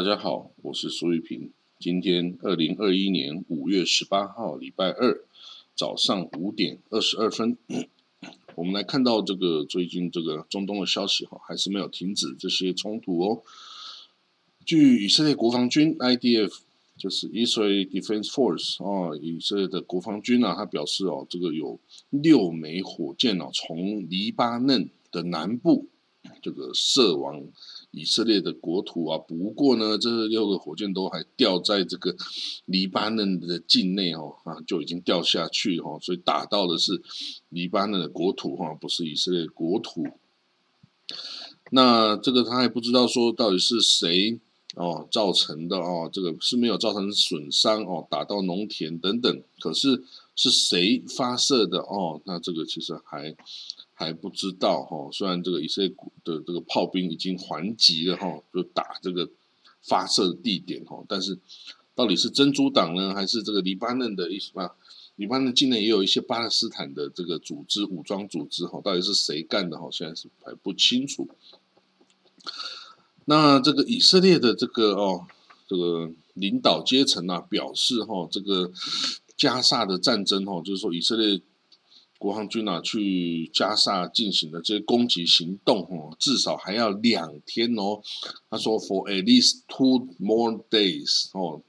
大家好，我是苏玉平。今天二零二一年五月十八号，礼拜二早上五点二十二分，我们来看到这个最近这个中东的消息哈，还是没有停止这些冲突哦。据以色列国防军 IDF，就是 Israel Defense Force 哦，以色列的国防军啊，他表示哦，这个有六枚火箭哦，从黎巴嫩的南部这个射往。以色列的国土啊，不过呢，这六个火箭都还掉在这个黎巴嫩的境内哦，啊，就已经掉下去哦，所以打到的是黎巴嫩的国土哈，不是以色列国土。那这个他还不知道说到底是谁哦造成的哦，这个是没有造成损伤哦，打到农田等等，可是是谁发射的哦？那这个其实还。还不知道哈，虽然这个以色列的这个炮兵已经还击了哈，就打这个发射地点哈，但是到底是真主党呢，还是这个黎巴嫩的意思吧？黎巴嫩境内也有一些巴勒斯坦的这个组织武装组织哈，到底是谁干的哈？现在是还不清楚。那这个以色列的这个哦，这个领导阶层啊表示哈，这个加萨的战争哈，就是说以色列。国防军啊，去加沙进行的这些攻击行动，哦，至少还要两天哦。他说，for at least two more days，哦，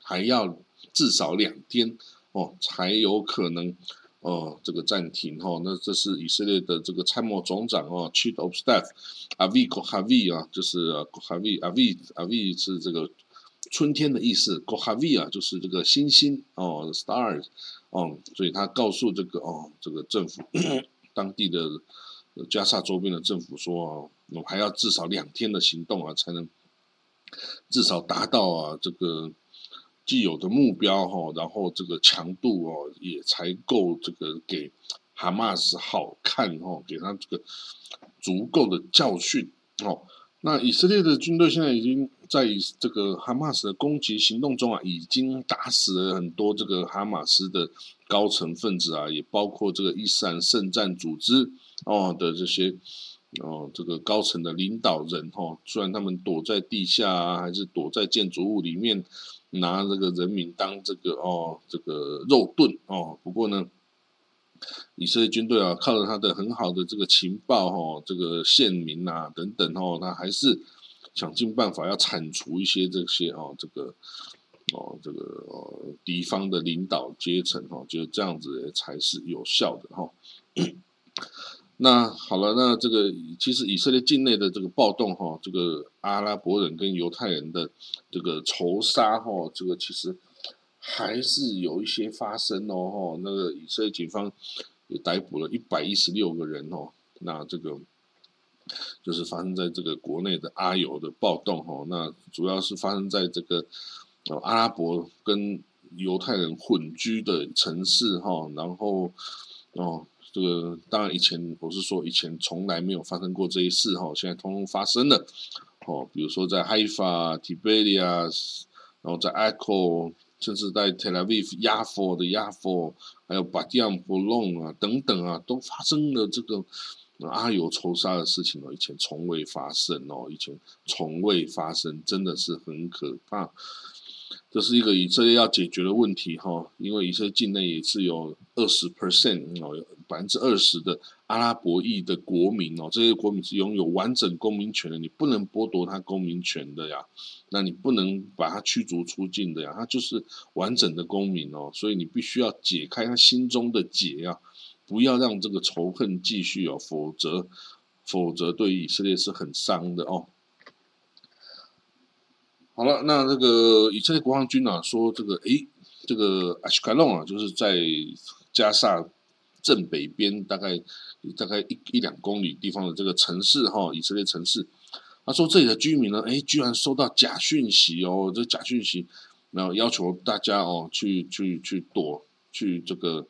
还要至少两天哦，才有可能，哦，这个暂停哦。那这是以色列的这个参谋总长哦，Chief of Staff Avi Kohavi 啊，就是 Kohavi Avi Avi 是这个春天的意思，Kohavi 啊，就是这个星星哦，stars。哦，所以他告诉这个哦，这个政府当地的加沙周边的政府说哦，我还要至少两天的行动啊，才能至少达到啊这个既有的目标哈，然后这个强度哦也才够这个给哈马斯好看哦，给他这个足够的教训哦。那以色列的军队现在已经在这个哈马斯的攻击行动中啊，已经打死了很多这个哈马斯的高层分子啊，也包括这个伊斯兰圣战组织哦的这些哦这个高层的领导人哈，虽然他们躲在地下啊，还是躲在建筑物里面拿这个人民当这个哦这个肉盾哦，不过呢。以色列军队啊，靠着他的很好的这个情报哈，这个县民啊等等哦，他还是想尽办法要铲除一些这些哦，这个哦，这个哦敌方的领导阶层哈，就这样子才是有效的哈。那好了，那这个其实以色列境内的这个暴动哈，这个阿拉伯人跟犹太人的这个仇杀哈，这个其实。还是有一些发生哦，那个以色列警方也逮捕了一百一十六个人哦，那这个就是发生在这个国内的阿尤的暴动哦，那主要是发生在这个呃阿拉伯跟犹太人混居的城市哈，然后哦这个当然以前我是说以前从来没有发生过这一事哈，现在通通发生了哦，比如说在 Haifa、Tiberias，然后在 Echo。甚至在 Tel Aviv、亚佛的亚佛，还有巴蒂亚布隆啊等等啊，都发生了这个阿尤仇杀的事情哦，以前从未发生哦，以前从未发生，真的是很可怕。这是一个以色列要解决的问题哈，因为以色列境内也是有二十 percent 哦，百分之二十的阿拉伯裔的国民哦，这些国民是拥有完整公民权的，你不能剥夺他公民权的呀，那你不能把他驱逐出境的呀，他就是完整的公民哦，所以你必须要解开他心中的结啊，不要让这个仇恨继续哦，否则否则对以色列是很伤的哦。好了，那这个以色列国防军啊说，这个诶，这个阿什凯隆啊，就是在加沙正北边，大概大概一一两公里地方的这个城市哈，以色列城市。他说这里的居民呢，诶，居然收到假讯息哦，这假讯息，然后要求大家哦，去去去躲，去这个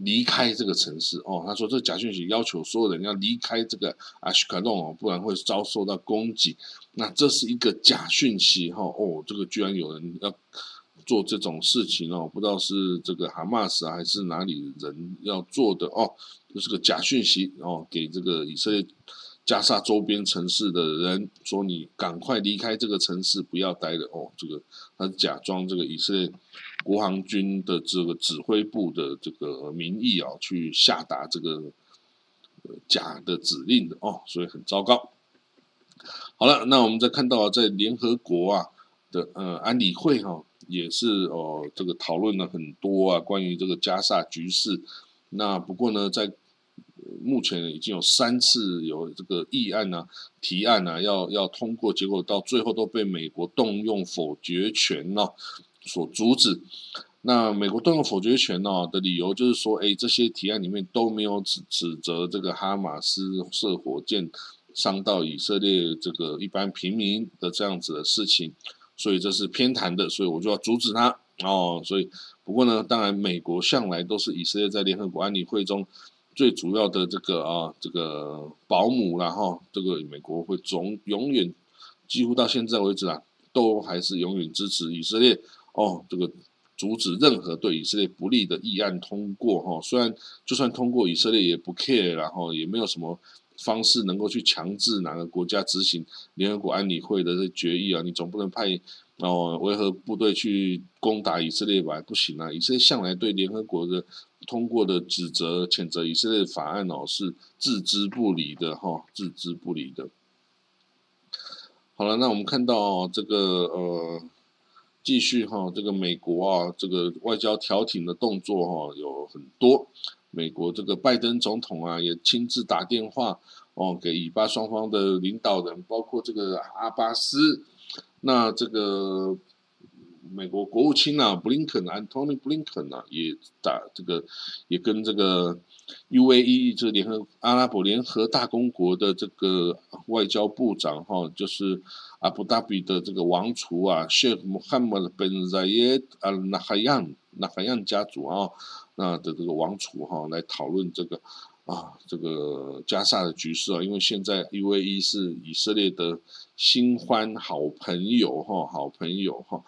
离开这个城市哦。他说这假讯息要求所有人要离开这个阿什凯隆哦，不然会遭受到攻击。那这是一个假讯息哈哦，这个居然有人要做这种事情哦，不知道是这个哈马斯还是哪里人要做的哦，这是个假讯息哦，给这个以色列加沙周边城市的人说：“你赶快离开这个城市，不要待了。”哦，这个他假装这个以色列国防军的这个指挥部的这个名义啊，去下达这个假的指令的哦，所以很糟糕。好了，那我们再看到在联合国啊的呃安理会哈，也是哦这个讨论了很多啊关于这个加沙局势。那不过呢，在目前已经有三次有这个议案啊、提案啊，要要通过，结果到最后都被美国动用否决权呢所阻止。那美国动用否决权呢的理由就是说，哎，这些提案里面都没有指指责这个哈马斯射火箭伤到以色列这个一般平民的这样子的事情，所以这是偏袒的，所以我就要阻止他哦。所以不过呢，当然美国向来都是以色列在联合国安理会中。最主要的这个啊，这个保姆然后这个美国会总永远几乎到现在为止啊，都还是永远支持以色列哦，这个阻止任何对以色列不利的议案通过哈。虽然就算通过，以色列也不 care，然后也没有什么方式能够去强制哪个国家执行联合国安理会的这决议啊。你总不能派哦维和部队去攻打以色列吧？不行啊！以色列向来对联合国的。通过的指责、谴责以色列法案哦，是置之不理的哈，置之不理的。好了，那我们看到这个呃，继续哈，这个美国啊，这个外交调停的动作哈有很多。美国这个拜登总统啊，也亲自打电话哦，给以巴双方的领导人，包括这个阿巴斯。那这个。美国国务卿啊，布林肯，Antony Blinken 啊，也打这个，也跟这个 UAE 这个联合阿拉伯联合大公国的这个外交部长哈，就是阿布达比的这个王储啊，Sheikh Mohammed bin Zayed Al Nahyan Nahyan 家族啊，那的这个王储哈，来讨论这个啊，这个加沙的局势啊，因为现在 UAE 是以色列的新欢好朋友哈，好朋友哈。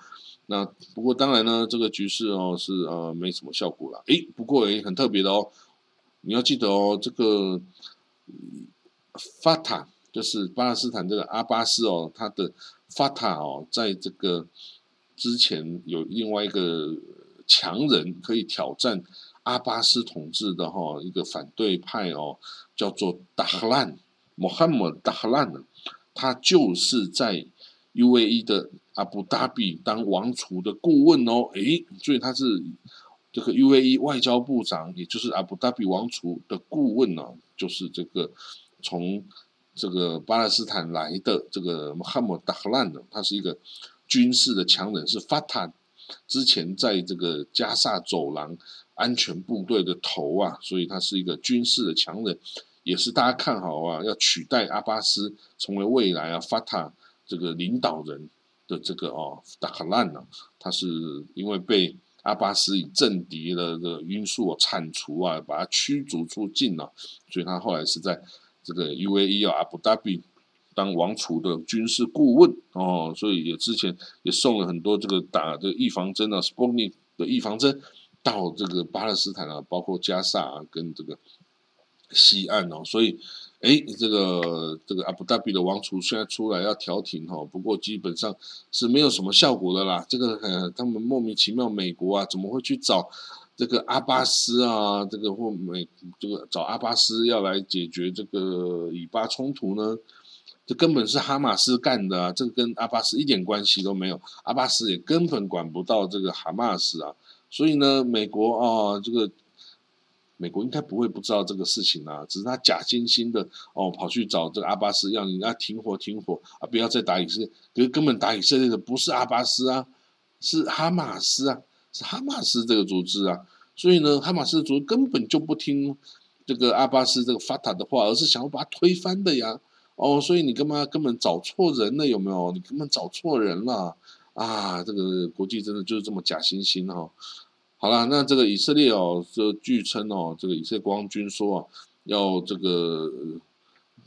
那不过当然呢，这个局势哦是呃没什么效果了。诶，不过诶很特别的哦，你要记得哦，这个法塔就是巴勒斯坦这个阿巴斯哦，他的法塔哦，在这个之前有另外一个强人可以挑战阿巴斯统治的哈一个反对派哦，叫做达赫兰，穆罕默达赫兰，他就是在 UAE 的。阿布达比当王储的顾问哦，诶，所以他是这个 UAE 外交部长，也就是阿布达比王储的顾问呢，就是这个从这个巴勒斯坦来的这个穆罕默·达赫兰的，他是一个军事的强人，是法塔之前在这个加萨走廊安全部队的头啊，所以他是一个军事的强人，也是大家看好啊，要取代阿巴斯成为未来啊法塔这个领导人。的这个哦，达克兰呢，他是因为被阿巴斯以政敌的这个因素啊铲除啊，把他驱逐出境了，所以他后来是在这个 UAE 啊阿布达比当王储的军事顾问哦，所以也之前也送了很多这个打这个预防针啊 s p o n i 的预防针到这个巴勒斯坦啊，包括加萨啊跟这个西岸哦，所以。哎，这个这个阿布达比的王储现在出来要调停哈，不过基本上是没有什么效果的啦。这个呃，他们莫名其妙，美国啊怎么会去找这个阿巴斯啊？这个或美这个找阿巴斯要来解决这个以巴冲突呢？这根本是哈马斯干的啊！这个跟阿巴斯一点关系都没有，阿巴斯也根本管不到这个哈马斯啊。所以呢，美国啊，这个。美国应该不会不知道这个事情啊，只是他假惺惺的哦，跑去找这个阿巴斯，让人家停火停火啊，不要再打以色列。可是根本打以色列的不是阿巴斯啊，是哈马斯啊，是哈马斯这个组织啊。所以呢，哈马斯组织根本就不听这个阿巴斯这个法塔的话，而是想要把他推翻的呀。哦，所以你干嘛根本找错人了？有没有？你根本找错人了啊！这个国际真的就是这么假惺惺哈。好了，那这个以色列哦，这据称哦，这个以色列国防军说啊，要这个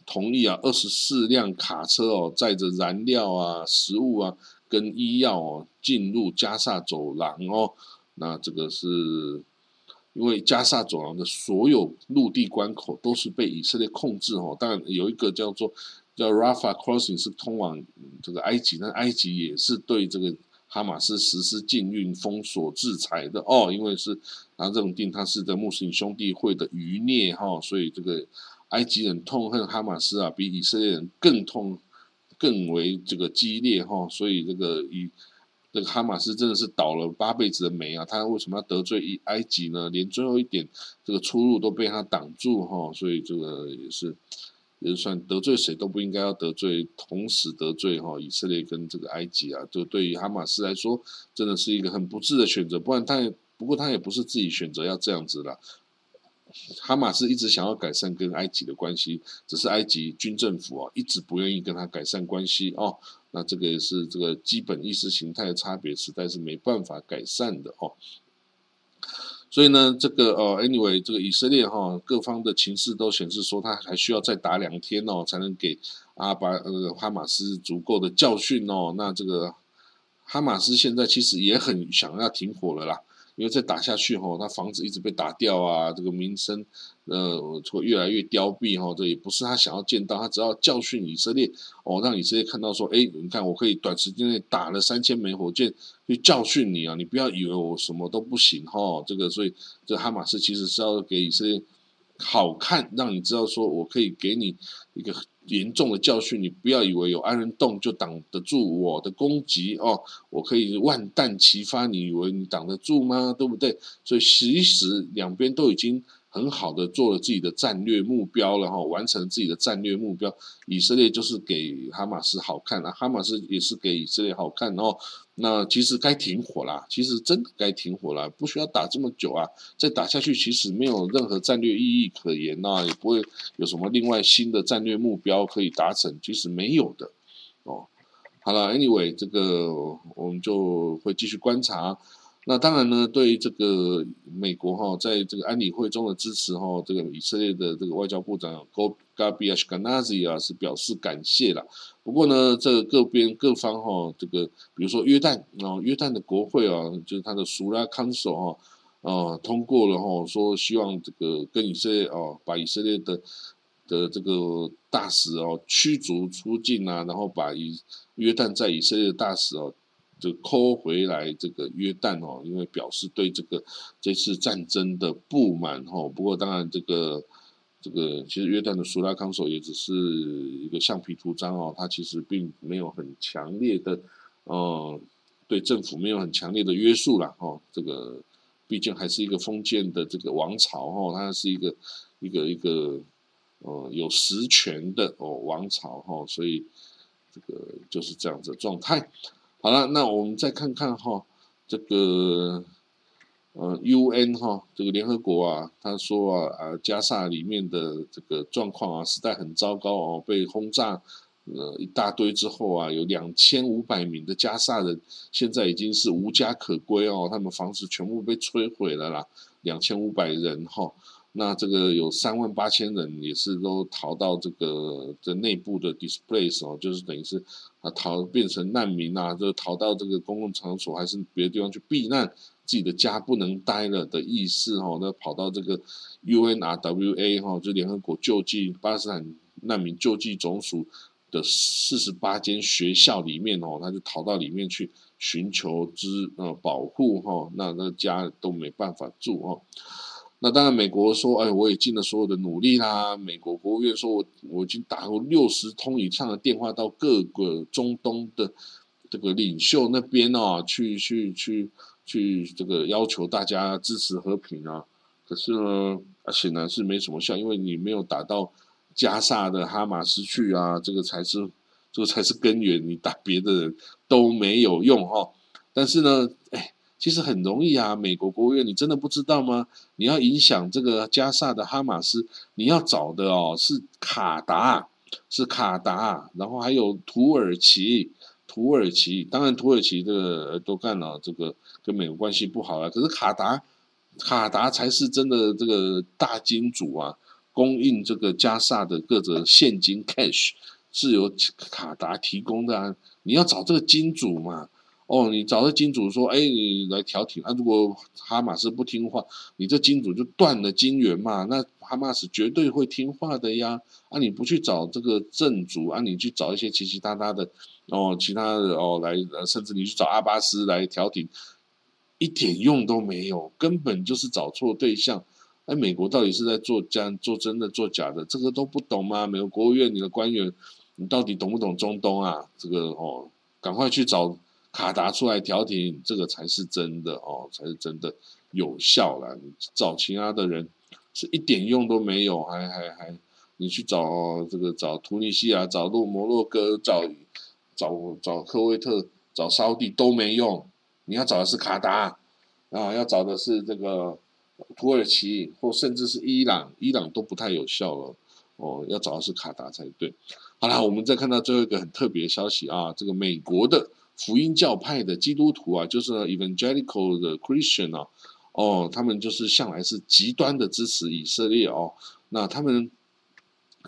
同意啊，二十四辆卡车哦，载着燃料啊、食物啊跟医药哦，进入加萨走廊哦。那这个是因为加沙走廊的所有陆地关口都是被以色列控制哦。当然有一个叫做叫 Rafa Crossing 是通往这个埃及，但埃及也是对这个哈马斯实施禁运、封锁、制裁的哦。因为是他认定他是在穆斯林兄弟会的余孽哈，所以这个埃及人痛恨哈马斯啊，比以色列人更痛。更为这个激烈哈，所以这个以这个哈马斯真的是倒了八辈子的霉啊！他为什么要得罪埃及呢？连最后一点这个出路都被他挡住哈，所以这个也是也算得罪谁都不应该要得罪，同时得罪哈以色列跟这个埃及啊，就对于哈马斯来说真的是一个很不智的选择。不然他也不过他也不是自己选择要这样子啦。哈马斯一直想要改善跟埃及的关系，只是埃及军政府啊一直不愿意跟他改善关系哦。那这个也是这个基本意识形态的差别，实在是没办法改善的哦。所以呢，这个呃，anyway，这个以色列哈各方的情势都显示说，他还需要再打两天哦，才能给阿巴呃哈马斯足够的教训哦。那这个哈马斯现在其实也很想要停火了啦。因为再打下去哈，他房子一直被打掉啊，这个民生呃会越来越凋敝哈，这也不是他想要见到，他只要教训以色列哦，让以色列看到说，哎，你看我可以短时间内打了三千枚火箭去教训你啊，你不要以为我什么都不行哈，这个所以这哈马斯其实是要给以色列好看，让你知道说我可以给你一个。严重的教训，你不要以为有安人洞就挡得住我的攻击哦，我可以万弹齐发，你以为你挡得住吗？对不对？所以其实两边都已经很好的做了自己的战略目标了哈，完成自己的战略目标。以色列就是给哈马斯好看啊，哈马斯也是给以色列好看哦。那其实该停火啦，其实真的该停火啦，不需要打这么久啊！再打下去，其实没有任何战略意义可言呐，也不会有什么另外新的战略目标可以达成，其实没有的哦。好了，Anyway，这个我们就会继续观察。那当然呢，对于这个美国哈，在这个安理会中的支持哈，这个以色列的这个外交部长 Gabi Ashkenazi 啊，是表示感谢了。不过呢，这个各边各方哈，这个比如说约旦啊，约旦的国会啊，就是他的苏拉康首哈，呃，通过了哈，说希望这个跟以色列哦，把以色列的的这个大使哦驱逐出境啊，然后把以约旦在以色列的大使哦。就扣回来这个约旦哦，因为表示对这个这次战争的不满哦。不过当然这个这个其实约旦的苏拉康索也只是一个橡皮图章哦，他其实并没有很强烈的呃对政府没有很强烈的约束啦哦。这个毕竟还是一个封建的这个王朝哦，它是一个一个一个呃有实权的哦王朝哈，所以这个就是这样子状态。好了，那我们再看看哈，这个呃，UN 哈，这个联合国啊，他说啊啊，加沙里面的这个状况啊，实在很糟糕哦，被轰炸呃一大堆之后啊，有两千五百名的加沙人现在已经是无家可归哦，他们房子全部被摧毁了啦，两千五百人哈。那这个有三万八千人也是都逃到这个这内部的 displace 哦，就是等于是啊逃变成难民啊，就逃到这个公共场所还是别的地方去避难，自己的家不能待了的意思哦，那跑到这个 UNRWA 哈，就联合国救济巴勒斯坦难民救济总署的四十八间学校里面哦，他就逃到里面去寻求之呃保护哈，那那家都没办法住哦。那当然，美国说，哎，我也尽了所有的努力啦。美国国务院说，我我已经打过六十通以上的电话到各个中东的这个领袖那边哦，去去去去这个要求大家支持和平啊。可是呢，显然是没什么效，因为你没有打到加萨的哈马斯去啊，这个才是这个才是根源。你打别的人都没有用哈。但是呢，哎。其实很容易啊，美国国务院，你真的不知道吗？你要影响这个加萨的哈马斯，你要找的哦是卡达，是卡达，然后还有土耳其，土耳其，当然土耳其这个都干了，这个跟美国关系不好啊。可是卡达，卡达才是真的这个大金主啊，供应这个加萨的各种现金 cash 是由卡达提供的啊。你要找这个金主嘛。哦，你找到金主说，哎，你来调停啊。如果哈马斯不听话，你这金主就断了金源嘛。那哈马斯绝对会听话的呀。啊，你不去找这个正主啊，你去找一些其其他他的哦，其他的哦来，甚至你去找阿巴斯来调停，一点用都没有，根本就是找错对象。哎，美国到底是在做假、做真的、做假的？这个都不懂吗？美国国务院你的官员，你到底懂不懂中东啊？这个哦，赶快去找。卡达出来调停，这个才是真的哦，才是真的有效啦。你找其他的人是一点用都没有，还还还，你去找这个找突尼西亚、找洛摩洛哥、找找找科威特、找沙地都没用。你要找的是卡达啊，要找的是这个土耳其或甚至是伊朗，伊朗都不太有效了哦。要找的是卡达才对。好了，我们再看到最后一个很特别的消息啊，这个美国的。福音教派的基督徒啊，就是 evangelical 的 Christian 啊，哦，他们就是向来是极端的支持以色列哦。那他们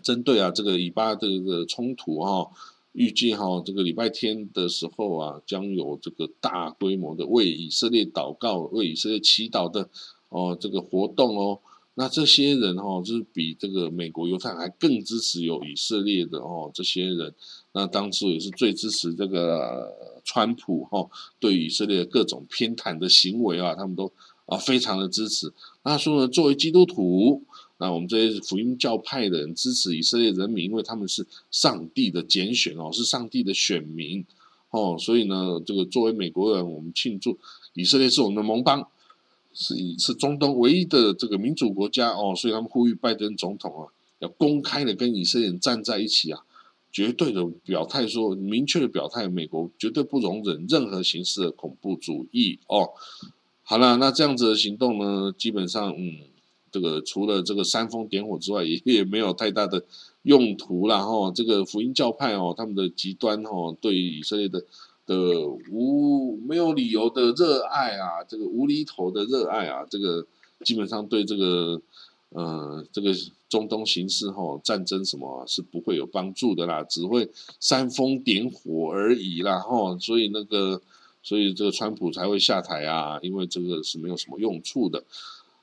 针对啊这个以巴这个冲突哈，预计哈这个礼拜天的时候啊，将有这个大规模的为以色列祷告、为以色列祈祷的哦这个活动哦。那这些人哈，就是比这个美国犹太还更支持有以色列的哦，这些人，那当初也是最支持这个川普哈，对以色列各种偏袒的行为啊，他们都啊非常的支持。那说呢，作为基督徒，那我们这些福音教派的人支持以色列人民，因为他们是上帝的拣选哦，是上帝的选民哦，所以呢，这个作为美国人，我们庆祝以色列是我们的盟邦。是是中东唯一的这个民主国家哦，所以他们呼吁拜登总统啊，要公开的跟以色列人站在一起啊，绝对的表态说，明确的表态，美国绝对不容忍任何形式的恐怖主义哦。好了，那这样子的行动呢，基本上嗯，这个除了这个煽风点火之外，也也没有太大的用途了哈。这个福音教派哦，他们的极端哦，对以色列的。的无没有理由的热爱啊，这个无厘头的热爱啊，这个基本上对这个呃这个中东形势哈战争什么是不会有帮助的啦，只会煽风点火而已啦哈，所以那个所以这个川普才会下台啊，因为这个是没有什么用处的。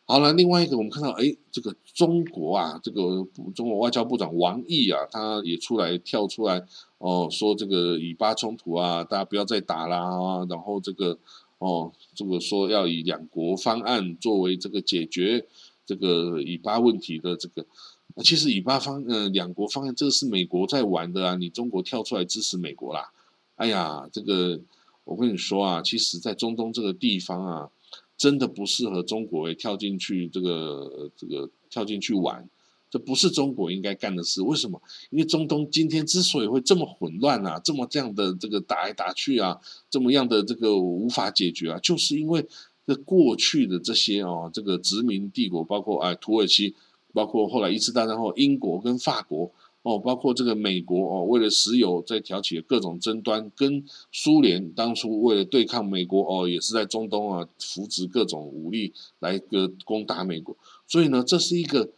好了，另外一个我们看到，哎，这个中国啊，这个中国外交部长王毅啊，他也出来跳出来哦，说这个以巴冲突啊，大家不要再打啦，然后这个哦，这个说要以两国方案作为这个解决这个以巴问题的这个，其实以巴方呃两国方案这个是美国在玩的啊，你中国跳出来支持美国啦，哎呀，这个我跟你说啊，其实在中东这个地方啊。真的不适合中国诶，跳进去这个这个跳进去玩，这不是中国应该干的事。为什么？因为中东今天之所以会这么混乱啊，这么这样的这个打来打去啊，这么样的这个无法解决啊，就是因为这过去的这些哦，这个殖民帝国，包括哎土耳其，包括后来一次大战后英国跟法国。哦，包括这个美国哦，为了石油在挑起各种争端，跟苏联当初为了对抗美国哦，也是在中东啊扶植各种武力来个攻打美国。所以呢，这是一个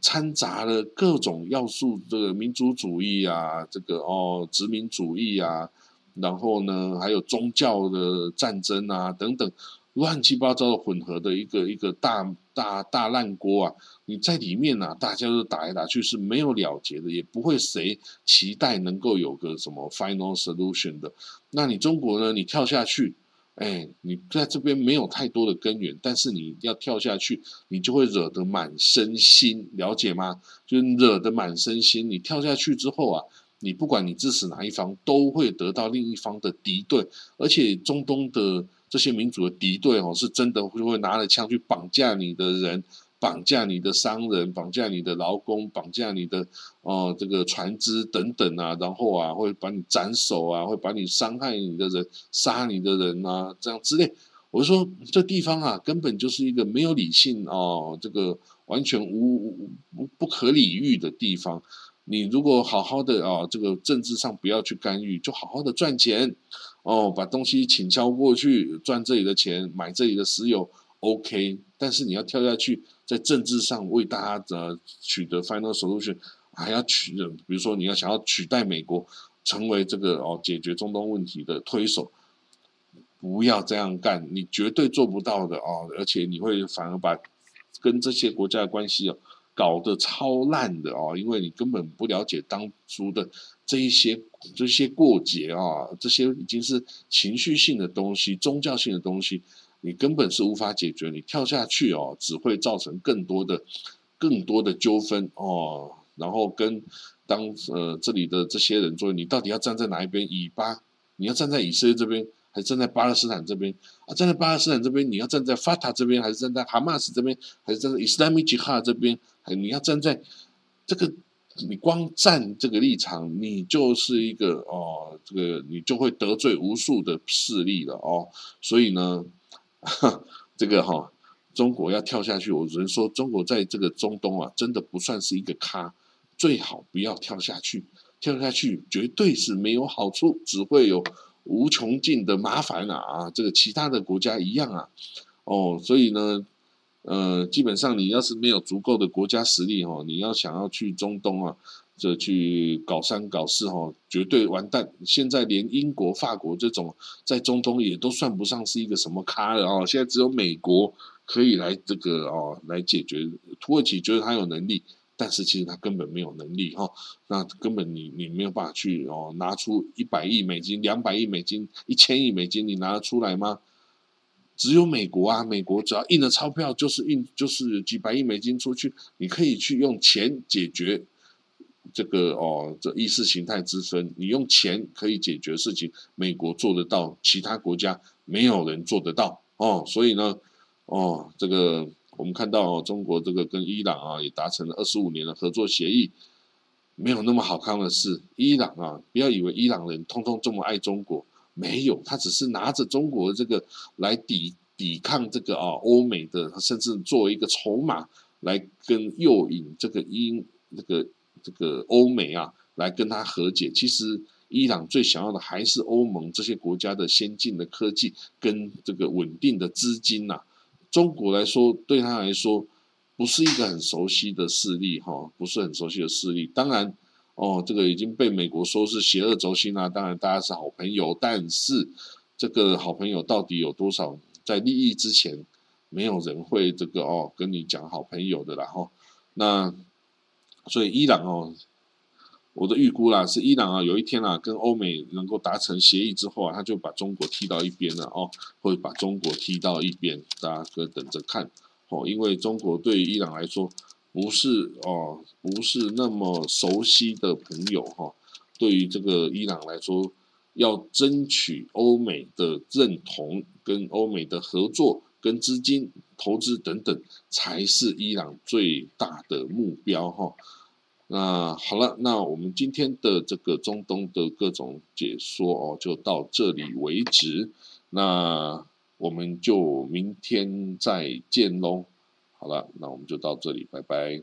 掺杂了各种要素，这个民族主义啊，这个哦殖民主义啊，然后呢还有宗教的战争啊等等。乱七八糟的混合的一个一个大大大烂锅啊！你在里面呢，大家都打来打去是没有了结的，也不会谁期待能够有个什么 final solution 的。那你中国呢？你跳下去，哎，你在这边没有太多的根源，但是你要跳下去，你就会惹得满身心，了解吗？就惹得满身心。你跳下去之后啊，你不管你支持哪一方，都会得到另一方的敌对，而且中东的。这些民主的敌对哦，是真的会会拿着枪去绑架你的人，绑架你的商人，绑架你的劳工，绑架你的哦这个船只等等啊，然后啊会把你斩首啊，会把你伤害你的人杀你的人啊，这样之类。我说这地方啊，根本就是一个没有理性哦，这个完全无不不可理喻的地方。你如果好好的啊，这个政治上不要去干预，就好好的赚钱。哦，把东西请销过去，赚这里的钱，买这里的石油，OK。但是你要跳下去，在政治上为大家的取得 final solution，还要取，比如说你要想要取代美国，成为这个哦解决中东问题的推手，不要这样干，你绝对做不到的哦，而且你会反而把跟这些国家的关系哦搞得超烂的哦，因为你根本不了解当初的这一些这些过节啊，这些已经是情绪性的东西、宗教性的东西，你根本是无法解决，你跳下去哦，只会造成更多的更多的纠纷哦，然后跟当呃这里的这些人说，你到底要站在哪一边？以巴，你要站在以色列这边。还是站在巴勒斯坦这边啊？站在巴勒斯坦这边，你要站在法塔这边，还是站在哈马斯这边，还是站在伊斯兰米吉哈这边？还你要站在这个，你光站这个立场，你就是一个哦，这个你就会得罪无数的势力了哦。所以呢，这个哈，中国要跳下去，我只能说，中国在这个中东啊，真的不算是一个咖，最好不要跳下去，跳下去绝对是没有好处，只会有。无穷尽的麻烦啊啊！这个其他的国家一样啊，哦，所以呢，呃，基本上你要是没有足够的国家实力哈，你要想要去中东啊，这去搞三搞四哈，绝对完蛋。现在连英国、法国这种在中东也都算不上是一个什么咖了哦。现在只有美国可以来这个哦来解决。土耳其觉得他有能力。但是其实他根本没有能力哈，那根本你你没有办法去哦拿出一百亿美金、两百亿美金、一千亿美金，你拿得出来吗？只有美国啊，美国只要印了钞票，就是印就是几百亿美金出去，你可以去用钱解决这个哦这意识形态之分，你用钱可以解决事情，美国做得到，其他国家没有人做得到哦，所以呢，哦这个。我们看到中国这个跟伊朗啊也达成了二十五年的合作协议，没有那么好看的事。伊朗啊，不要以为伊朗人通通这么爱中国，没有，他只是拿着中国这个来抵抵抗这个啊欧美的，甚至作为一个筹码来跟诱引这个英这个这个欧美啊来跟他和解。其实伊朗最想要的还是欧盟这些国家的先进的科技跟这个稳定的资金呐。中国来说，对他来说不是一个很熟悉的势力，哈，不是很熟悉的势力。当然，哦，这个已经被美国说是邪恶轴心啊。当然，大家是好朋友，但是这个好朋友到底有多少？在利益之前，没有人会这个哦跟你讲好朋友的啦，哈。那所以伊朗哦。我的预估啦，是伊朗啊，有一天啊，跟欧美能够达成协议之后啊，他就把中国踢到一边了哦，会把中国踢到一边，大家可等着看哦。因为中国对于伊朗来说，不是哦，不是那么熟悉的朋友哈。对于这个伊朗来说，要争取欧美的认同、跟欧美的合作、跟资金投资等等，才是伊朗最大的目标哈。那好了，那我们今天的这个中东的各种解说哦，就到这里为止。那我们就明天再见喽。好了，那我们就到这里，拜拜。